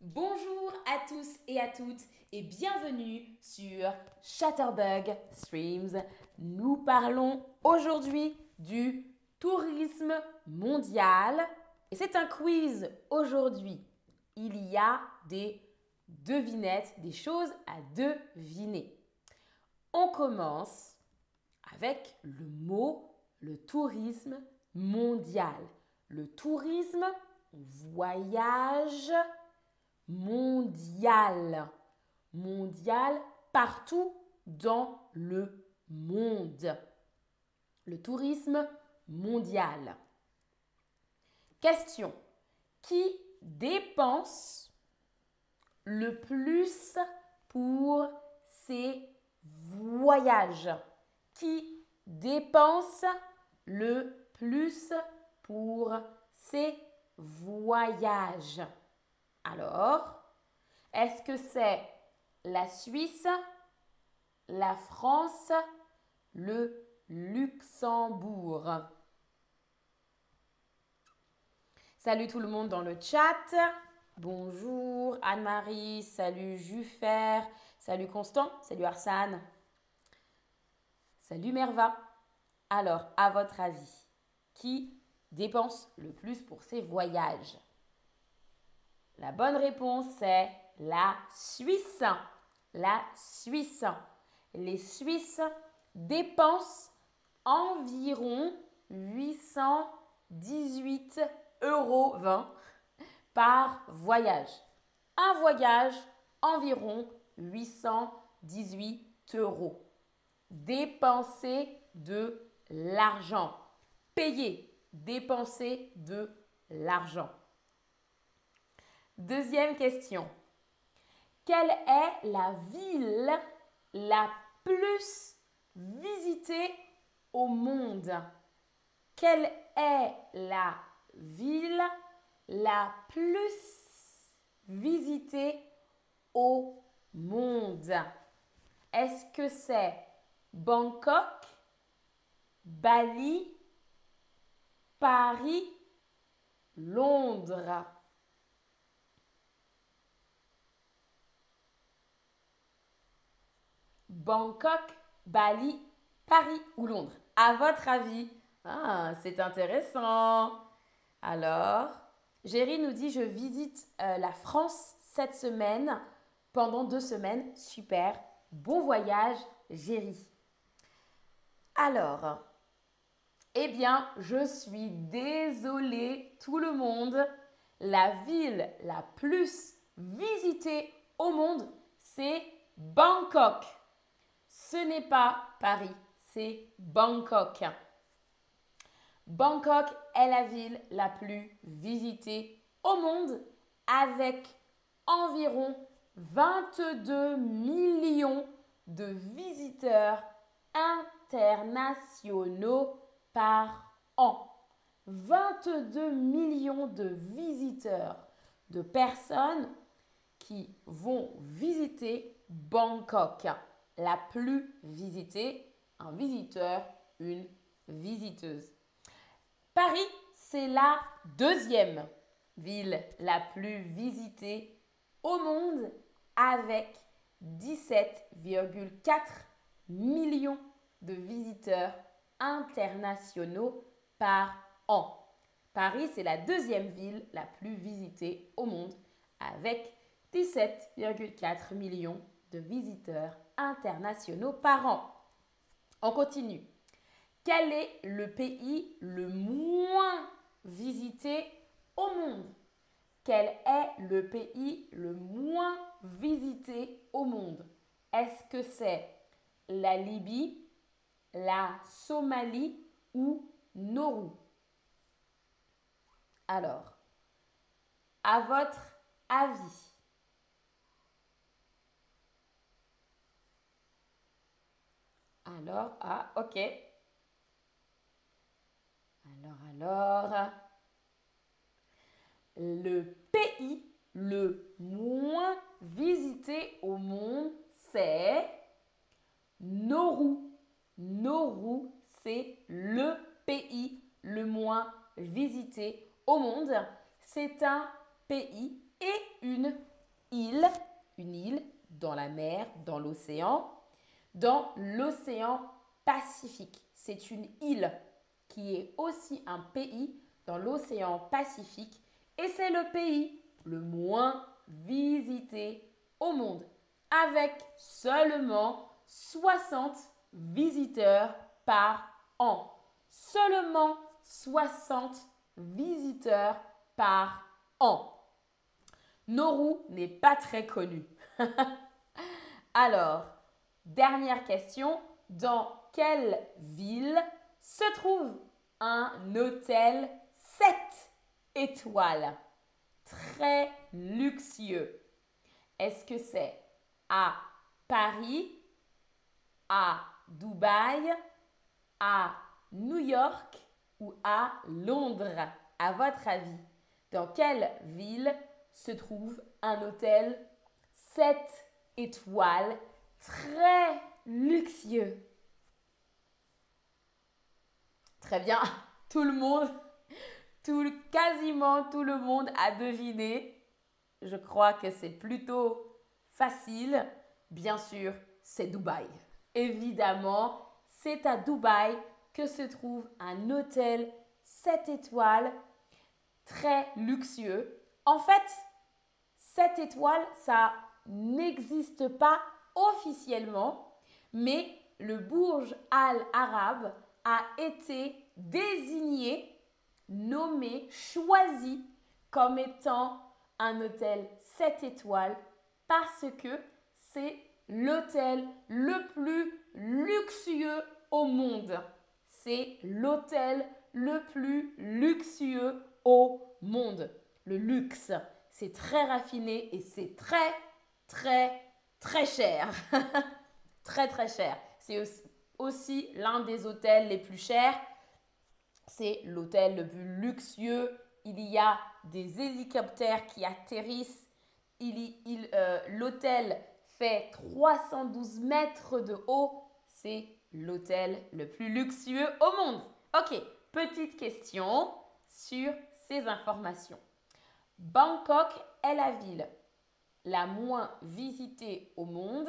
Bonjour à tous et à toutes et bienvenue sur Chatterbug Streams. Nous parlons aujourd'hui du tourisme mondial et c'est un quiz aujourd'hui. Il y a des devinettes, des choses à deviner. On commence avec le mot le tourisme mondial. Le tourisme, voyage mondial. Mondial partout dans le monde. Le tourisme mondial. Question. Qui dépense le plus pour ses voyages? Qui dépense le plus pour ses voyages Alors, est-ce que c'est la Suisse, la France, le Luxembourg? Salut tout le monde dans le chat. Bonjour Anne-Marie, salut Juffer, salut Constant, salut Arsane, salut Merva. Alors, à votre avis, qui dépense le plus pour ses voyages La bonne réponse est la Suisse. La Suisse. Les Suisses dépensent environ 818 euros 20 par voyage. Un voyage, environ 818 euros. Dépenser de l'argent. Payer, dépenser de l'argent. Deuxième question. Quelle est la ville la plus visitée au monde? Quelle est la ville la plus visitée au monde? Est-ce que c'est Bangkok, Bali, Paris, Londres Bangkok, Bali, Paris ou Londres? À votre avis Ah, c'est intéressant. Alors, Géry nous dit, je visite euh, la France cette semaine pendant deux semaines. Super. Bon voyage, Géry. Alors, eh bien, je suis désolée tout le monde. La ville la plus visitée au monde, c'est Bangkok. Ce n'est pas Paris, c'est Bangkok. Bangkok est la ville la plus visitée au monde avec environ 22 millions de visiteurs internationaux par an. 22 millions de visiteurs, de personnes qui vont visiter Bangkok, la plus visitée, un visiteur, une visiteuse. Paris, c'est la deuxième ville la plus visitée au monde avec 17,4 millions de visiteurs internationaux par an. Paris, c'est la deuxième ville la plus visitée au monde avec 17,4 millions de visiteurs internationaux par an. On continue. Quel est le pays le moins visité au monde? Quel est le pays le moins visité au monde? Est-ce que c'est la Libye, la Somalie ou Nauru Alors, à votre avis, alors, ah, ok. Alors, alors, le pays le moins visité au monde, c'est Nauru. Nauru, c'est le pays le moins visité au monde. C'est un pays et une île, une île dans la mer, dans l'océan, dans l'océan Pacifique. C'est une île qui est aussi un pays dans l'océan Pacifique et c'est le pays le moins visité au monde avec seulement 60 visiteurs par an. Seulement 60 visiteurs par an. Nauru n'est pas très connu. Alors, dernière question. Dans quelle ville se trouve un hôtel 7 étoiles? Très luxueux Est-ce que c'est à Paris, à Dubaï, à New York ou à Londres À votre avis, dans quelle ville se trouve un hôtel 7 étoiles très luxueux? Très bien, tout le monde, tout, quasiment tout le monde a deviné. Je crois que c'est plutôt facile. Bien sûr, c'est Dubaï. Évidemment, c'est à Dubaï que se trouve un hôtel 7 étoiles très luxueux. En fait, 7 étoiles, ça n'existe pas officiellement, mais le Burj Al Arab a été désigné, nommé, choisi comme étant un hôtel 7 étoiles parce que c'est l'hôtel le plus luxueux au monde. C'est l'hôtel le plus luxueux au monde. Le luxe, c'est très raffiné et c'est très, très, très cher. très, très cher. C'est aussi l'un des hôtels les plus chers. C'est l'hôtel le plus luxueux. Il y a des hélicoptères qui atterrissent. Il, euh, l'hôtel fait 312 mètres de haut. C'est l'hôtel le plus luxueux au monde. Ok, petite question sur ces informations. Bangkok est la ville la moins visitée au monde,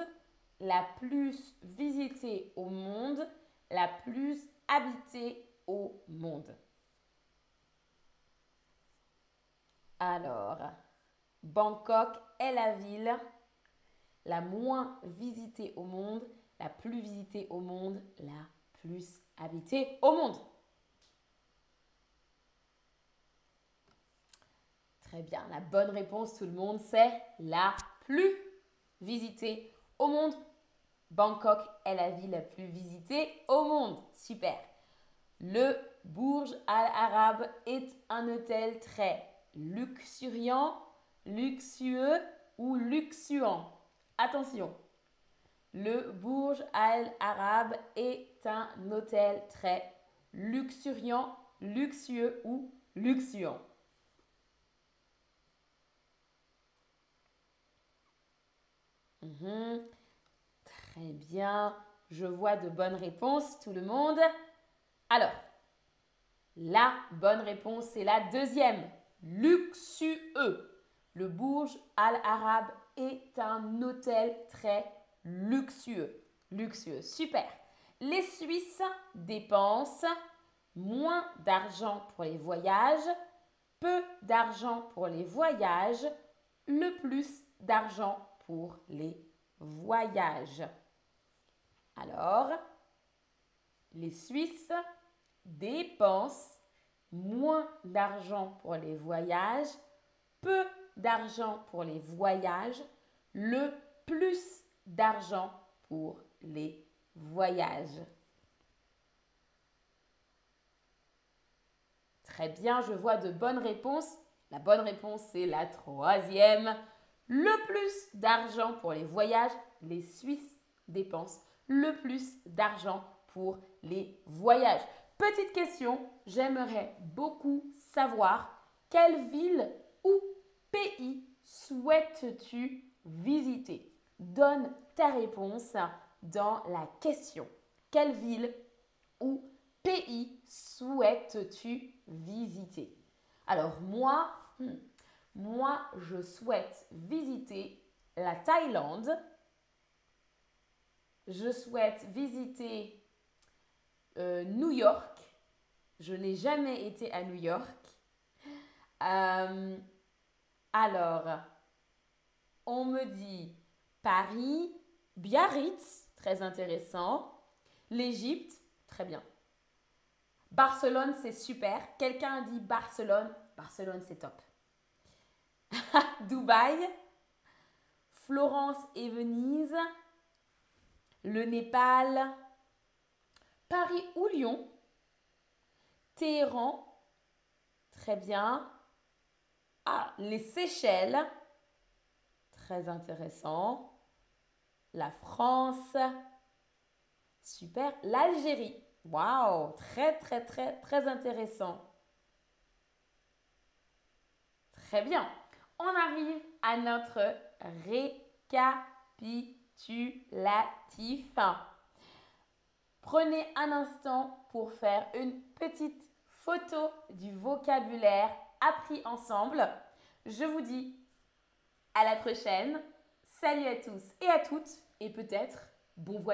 la plus visitée au monde, la plus habitée au monde. Alors, Bangkok est la ville la moins visitée au monde, la plus visitée au monde, la plus habitée au monde. Très bien, la bonne réponse tout le monde, c'est la plus visitée au monde. Bangkok est la ville la plus visitée au monde. Super. Le Burj Al Arab est un hôtel très luxuriant, luxueux ou luxuant. Attention, le Burj Al Arab est un hôtel très luxuriant, luxueux ou luxuant. Mhm. Très bien. Je vois de bonnes réponses, tout le monde. Alors, la bonne réponse, c'est la deuxième. Luxueux. Le Burj Al Arab est un hôtel très luxueux. Luxueux, super. Les Suisses dépensent moins d'argent pour les voyages, peu d'argent pour les voyages, le plus d'argent pour les voyages. Alors, les Suisses dépensent moins d'argent pour les voyages, peu d'argent pour les voyages, le plus d'argent pour les voyages. Très bien, je vois de bonnes réponses. La bonne réponse, c'est la troisième. Le plus d'argent pour les voyages, les Suisses dépensent le plus d'argent pour les voyages. Petite question, j'aimerais beaucoup savoir quelle ville ou pays souhaites-tu visiter? Donne ta réponse dans la question. Quelle ville ou pays souhaites-tu visiter? Alors moi, hmm, Moi, je souhaite visiter la Thaïlande. Je souhaite visiter euh, New York. Je n'ai jamais été à New York. Euh, alors, on me dit Paris, Biarritz, très intéressant. L'Égypte, très bien. Barcelone, c'est super. Quelqu'un a dit Barcelone. Barcelone, c'est top. Dubaï, Florence et Venise, le Népal, Paris ou Lyon, Téhéran, très bien. Ah, les Seychelles, très intéressant. La France, super. L'Algérie, waouh, très très très très intéressant. Très bien. On arrive à notre récapitulatif. Prenez un instant pour faire une petite photo du vocabulaire ensemble. Je vous dis à la prochaine. Salut à tous et à toutes et peut-être bon voyage.